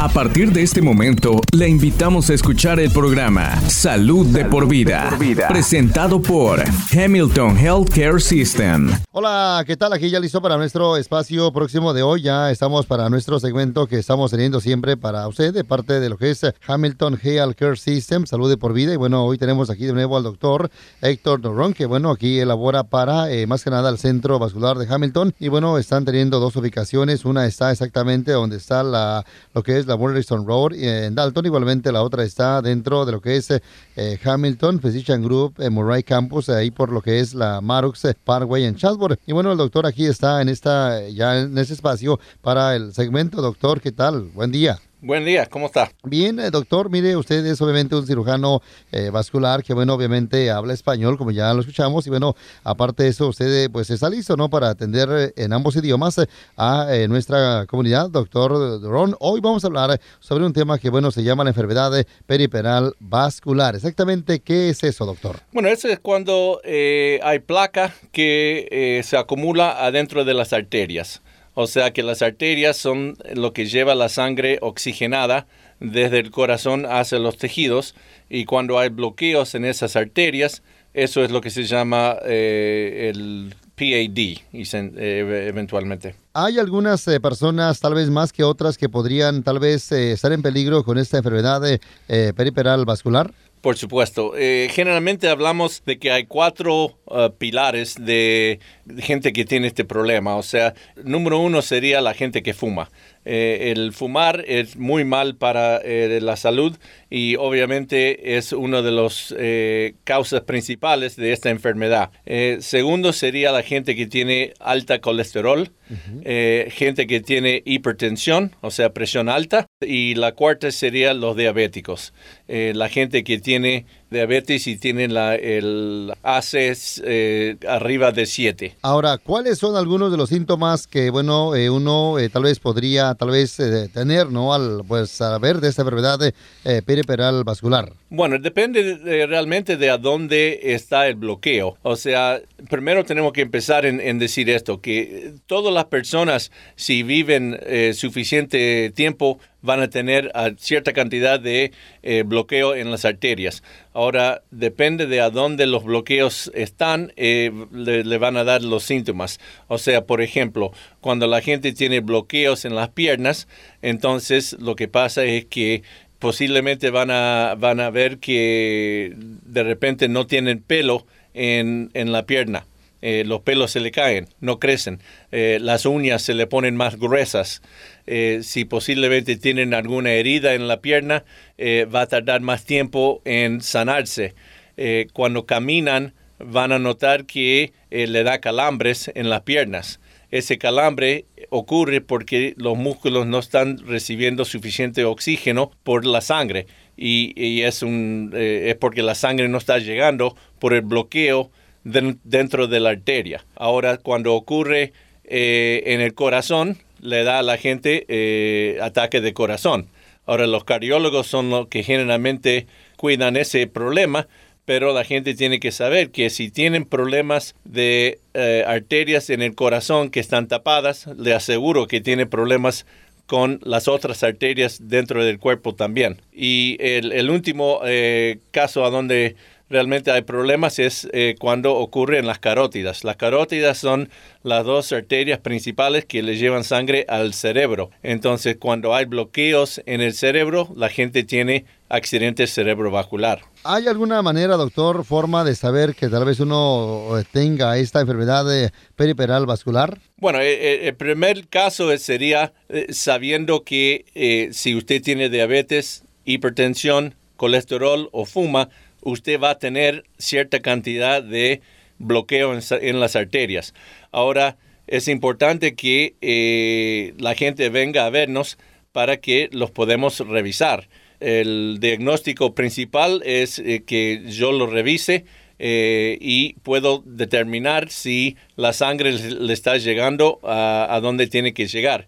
A partir de este momento, le invitamos a escuchar el programa Salud, de, por vida, presentado por Hamilton Healthcare System. Hola, ¿qué tal? Aquí ya listo para nuestro espacio próximo de hoy. Ya estamos para nuestro segmento que estamos teniendo siempre para usted de parte de lo que es Hamilton Healthcare System, Salud de por vida. Y bueno, hoy tenemos aquí de nuevo al doctor Héctor Doron, que bueno, aquí elabora para eh, más que nada el Centro Vascular de Hamilton. Y bueno, están teniendo dos ubicaciones. Una está exactamente donde está la, lo que es la Morrison Road en Dalton. Igualmente la otra está dentro de lo que es eh, Hamilton Physician Group en Murray Campus, ahí por lo que es la Marux Parkway en Chatsworth. Y bueno, el doctor aquí está en esta, ya en ese espacio para el segmento. Doctor, ¿qué tal? Buen día. Buen día, ¿cómo está? Bien, eh, doctor, mire, usted es obviamente un cirujano eh, vascular que, bueno, obviamente habla español, como ya lo escuchamos, y bueno, aparte de eso, usted eh, pues está listo, ¿no? Para atender en ambos idiomas a nuestra comunidad, doctor Ron. Hoy vamos a hablar sobre un tema que, bueno, se llama la enfermedad periperal vascular. Exactamente, ¿qué es eso, doctor? Bueno, eso es cuando hay placa que se acumula adentro de las arterias. O sea que las arterias son lo que lleva la sangre oxigenada desde el corazón hacia los tejidos y cuando hay bloqueos en esas arterias, eso es lo que se llama eh, el PAD eh, eventualmente. ¿Hay algunas eh, personas, tal vez más que otras, que podrían tal vez estar en peligro con esta enfermedad periperal vascular? Por supuesto. Eh, generalmente hablamos de que hay cuatro uh, pilares de gente que tiene este problema. O sea, número uno sería la gente que fuma. Eh, el fumar es muy mal para eh, la salud y obviamente es una de las causas principales de esta enfermedad. segundo sería la gente que tiene alta colesterol, gente que tiene hipertensión, o sea, presión alta. Y la cuarta sería los diabéticos, la gente que tiene diabetes y tienen la, el ACES eh, arriba de 7. Ahora, ¿cuáles son algunos de los síntomas que, bueno, eh, uno eh, tal vez podría tal vez tener, ¿no? Al pues saber de esta enfermedad periperal vascular. Bueno, depende realmente de a dónde está el bloqueo. O sea, primero tenemos que empezar en, en decir esto, que todas las personas, si viven suficiente tiempo, van a tener cierta cantidad de eh, bloqueo en las arterias. Ahora, depende de a dónde los bloqueos están, eh, le, van a dar los síntomas. O sea, por ejemplo, cuando la gente tiene bloqueos en las piernas, entonces lo que pasa es que posiblemente van a, van a ver que de repente no tienen pelo en, en la pierna. Eh, los pelos se le caen, no crecen, las uñas se le ponen más gruesas, eh, si posiblemente tienen alguna herida en la pierna, eh, va a tardar más tiempo en sanarse. Eh, cuando caminan, van a notar que le da calambres en las piernas. Ese calambre ocurre porque los músculos no están recibiendo suficiente oxígeno por la sangre y, es, un, es porque la sangre no está llegando por el bloqueo dentro de la arteria. Ahora, cuando ocurre en el corazón, le da a la gente eh, ataque de corazón. Ahora, los cardiólogos son los que generalmente cuidan ese problema, pero la gente tiene que saber que si tienen problemas de eh, arterias en el corazón que están tapadas, le aseguro que tiene problemas con las otras arterias dentro del cuerpo también. Y el, último eh, caso a donde realmente hay problemas es eh, cuando ocurren las carótidas. Las carótidas son las dos arterias principales que le llevan sangre al cerebro. Entonces, cuando hay bloqueos en el cerebro, la gente tiene accidente cerebrovascular. ¿Hay alguna manera, doctor, forma de saber que tal vez uno tenga esta enfermedad de periperal vascular? Bueno, eh, eh, el, primer caso sería sabiendo que si usted tiene diabetes, hipertensión, colesterol o fuma, usted va a tener cierta cantidad de bloqueo en, las arterias. Ahora, es importante que eh, la gente venga a vernos para que los podemos revisar. El diagnóstico principal es eh, que yo lo revise eh, y puedo determinar si la sangre le está llegando a, a donde tiene que llegar.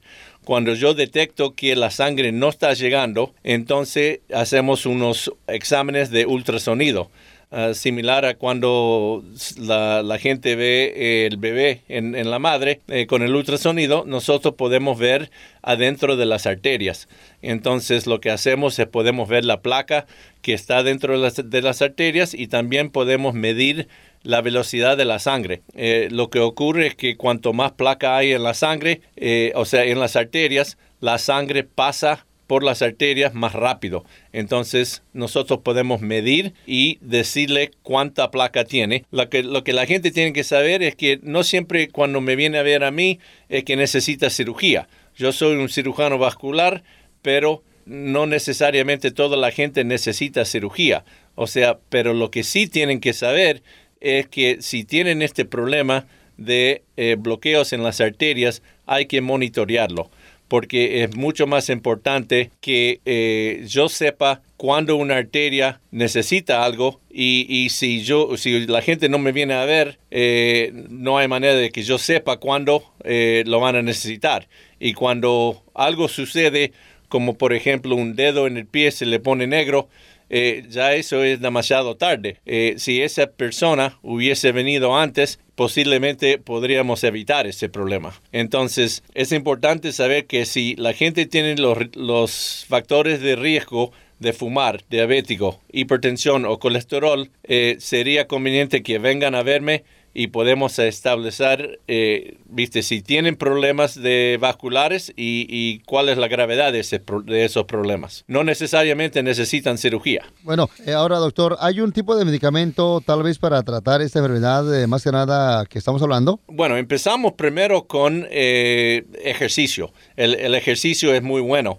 Cuando yo detecto que la sangre no está llegando, entonces hacemos unos exámenes de ultrasonido. ah, similar a cuando la, gente ve el bebé en, la madre, eh, con el ultrasonido nosotros podemos ver adentro de las arterias. Entonces lo que hacemos es podemos ver la placa que está dentro de las, de las arterias y también podemos medir la velocidad de la sangre. Eh, lo que ocurre es que cuanto más placa hay en la sangre, eh, o sea, en las arterias, la sangre pasa por las arterias más rápido. Entonces nosotros podemos medir y decirle cuánta placa tiene. Lo que, lo que la gente tiene que saber es que no siempre cuando me viene a ver a mí es que necesita cirugía. Yo soy un cirujano vascular, pero no necesariamente toda la gente necesita cirugía. O sea, pero lo que sí tienen que saber es que si tienen este problema de eh, bloqueos en las arterias, hay que monitorearlo, porque es mucho más importante que eh, yo sepa cuándo una arteria necesita algo y, si yo si la gente no me viene a ver eh, no hay manera de que yo sepa cuándo lo van a necesitar. Y cuando algo sucede como por ejemplo un dedo en el pie se le pone negro eh, ya eso es demasiado tarde. Eh, si esa persona hubiese venido antes, posiblemente podríamos evitar ese problema. Entonces, es importante saber que si la gente tiene los, factores de riesgo de fumar, diabético, hipertensión o colesterol, eh, sería conveniente que vengan a verme y podemos establecer, eh, viste, si tienen problemas de vasculares y, cuál es la gravedad de, de, esos problemas. No necesariamente necesitan cirugía. Bueno, eh, ahora doctor, ¿hay un tipo de medicamento tal vez para tratar esta enfermedad, más que nada que estamos hablando? Bueno, empezamos primero con eh, ejercicio. El, el, ejercicio es muy bueno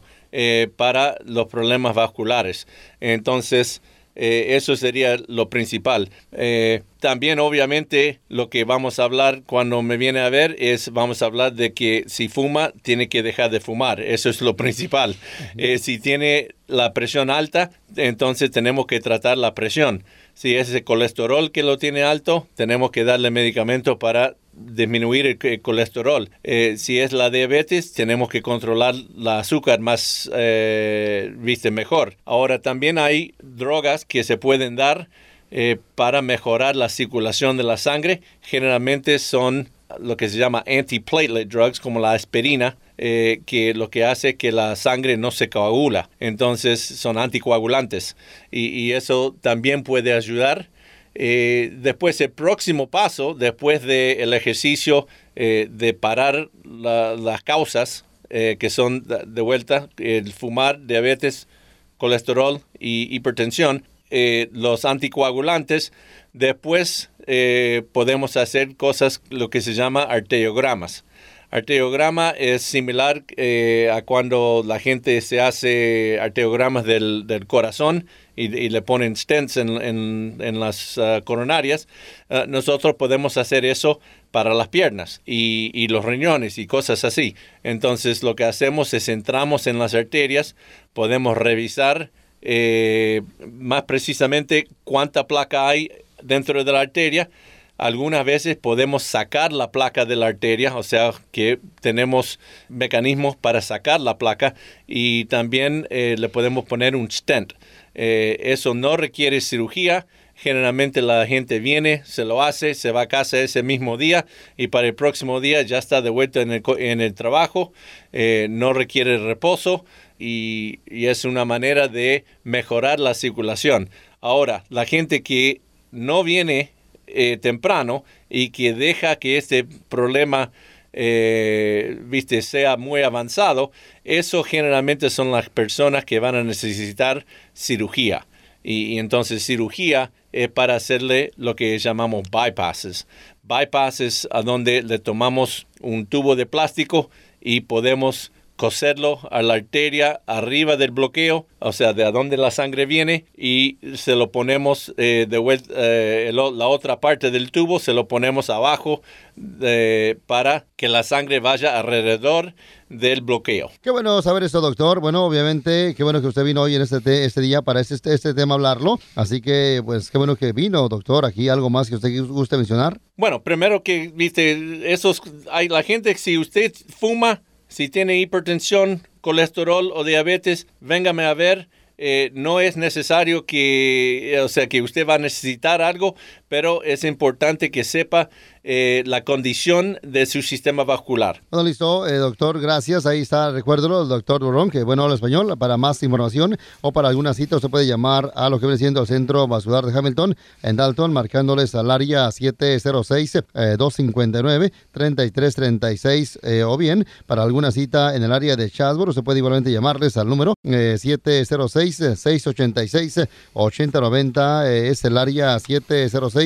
para los problemas vasculares. Entonces, eh, eso sería lo principal. Eh, también obviamente lo que vamos a hablar cuando me viene a ver es, vamos a hablar de que si fuma, tiene que dejar de fumar. Eso es lo principal. Eh, si tiene la presión alta, entonces tenemos que tratar la presión. Si es el colesterol que lo tiene alto, tenemos que darle medicamento para disminuir el, colesterol. Eh, si es la diabetes, tenemos que controlar la azúcar más, eh, viste, mejor. Ahora también hay drogas que se pueden dar eh, para mejorar la circulación de la sangre. Generalmente son lo que se llama antiplatelet drugs, como la aspirina, que lo que hace que la sangre no se coagula. Entonces son anticoagulantes y, y eso también puede ayudar eh, después, el próximo paso, después del ejercicio eh, de parar las causas, eh, que son de vuelta el fumar, diabetes, colesterol y hipertensión, los anticoagulantes, después podemos hacer cosas, lo que se llama arteriogramas. Arteriograma es similar a cuando la gente se hace arteriogramas del, del corazón y, le ponen stents en, las ah, coronarias, ah, nosotros podemos hacer eso para las piernas y, los riñones y cosas así. Entonces lo que hacemos es entramos en las arterias, podemos revisar eh, más precisamente cuánta placa hay dentro de la arteria. Algunas veces podemos sacar la placa de la arteria, o sea que tenemos mecanismos para sacar la placa y también eh, le podemos poner un stent. Eh, eso no requiere cirugía. Generalmente la gente viene, se lo hace, se va a casa ese mismo día y para el próximo día ya está de vuelta en el, en el trabajo. Eh, no requiere reposo y, es una manera de mejorar la circulación. Ahora, la gente que no viene eh, temprano y que deja que este problema viste, sea muy avanzado, eso generalmente son las personas que van a necesitar cirugía. Y, entonces cirugía es para hacerle lo que llamamos bypasses. Bypasses a donde le tomamos un tubo de plástico y podemos coserlo a la arteria arriba del bloqueo, o sea, de a donde la sangre viene, y se lo ponemos eh, de vuelta, eh, la otra parte del tubo, se lo ponemos abajo eh, para que la sangre vaya alrededor del bloqueo. Qué bueno saber esto, doctor. Bueno, obviamente, qué bueno que usted vino hoy en este, este día para este, este tema hablarlo. Así que, pues, qué bueno que vino, doctor. Aquí algo más que usted guste mencionar. Bueno, primero que, viste, esos, hay la gente, si usted fuma, si tiene hipertensión, colesterol o diabetes, véngame a ver. eh, no es necesario que, o sea, que usted va a necesitar algo, pero es importante que sepa eh, la condición de su sistema vascular. Bueno, listo, eh, doctor, gracias. Ahí está, recuérdelo, el doctor Durón, que bueno habla español. Para más información o para alguna cita, usted puede llamar a lo que viene siendo el Centro Vascular de Hamilton en Dalton, marcándoles al área 706-259-3336 eh, o bien para alguna cita en el área de Chatsworth, usted puede igualmente llamarles al número 706-686-8090. es el área 706-686-8090.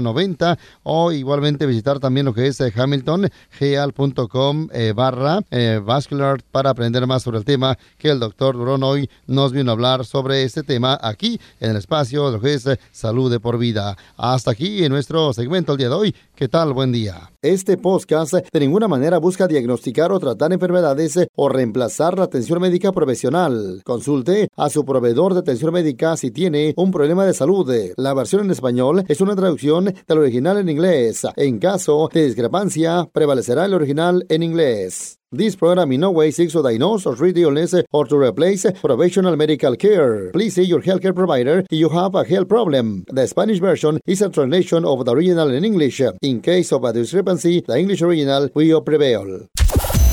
90 o igualmente visitar también lo que es eh, hamiltongeal.com eh, barra eh, vascular para aprender más sobre el tema que el doctor Durón hoy nos vino a hablar sobre este tema aquí en el espacio de lo que es salud de por vida. Hasta aquí en nuestro segmento el día de hoy. ¿Qué tal? Buen día. Este podcast de ninguna manera busca diagnosticar o tratar enfermedades o reemplazar la atención médica profesional. Consulte a su proveedor de atención médica si tiene un problema de salud. La versión en español es una traducción del original en inglés. En caso de discrepancia, prevalecerá el original en inglés. This program in no way seeks to diagnose or treat illness or to replace professional medical care. Please see your healthcare provider if you have a health problem. The Spanish version is a translation of the original in English. In case of a discrepancy, the English original will prevail.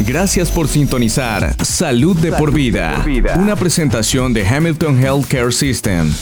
Gracias por sintonizar Salud de, por, vida, una presentación de Hamilton Healthcare System.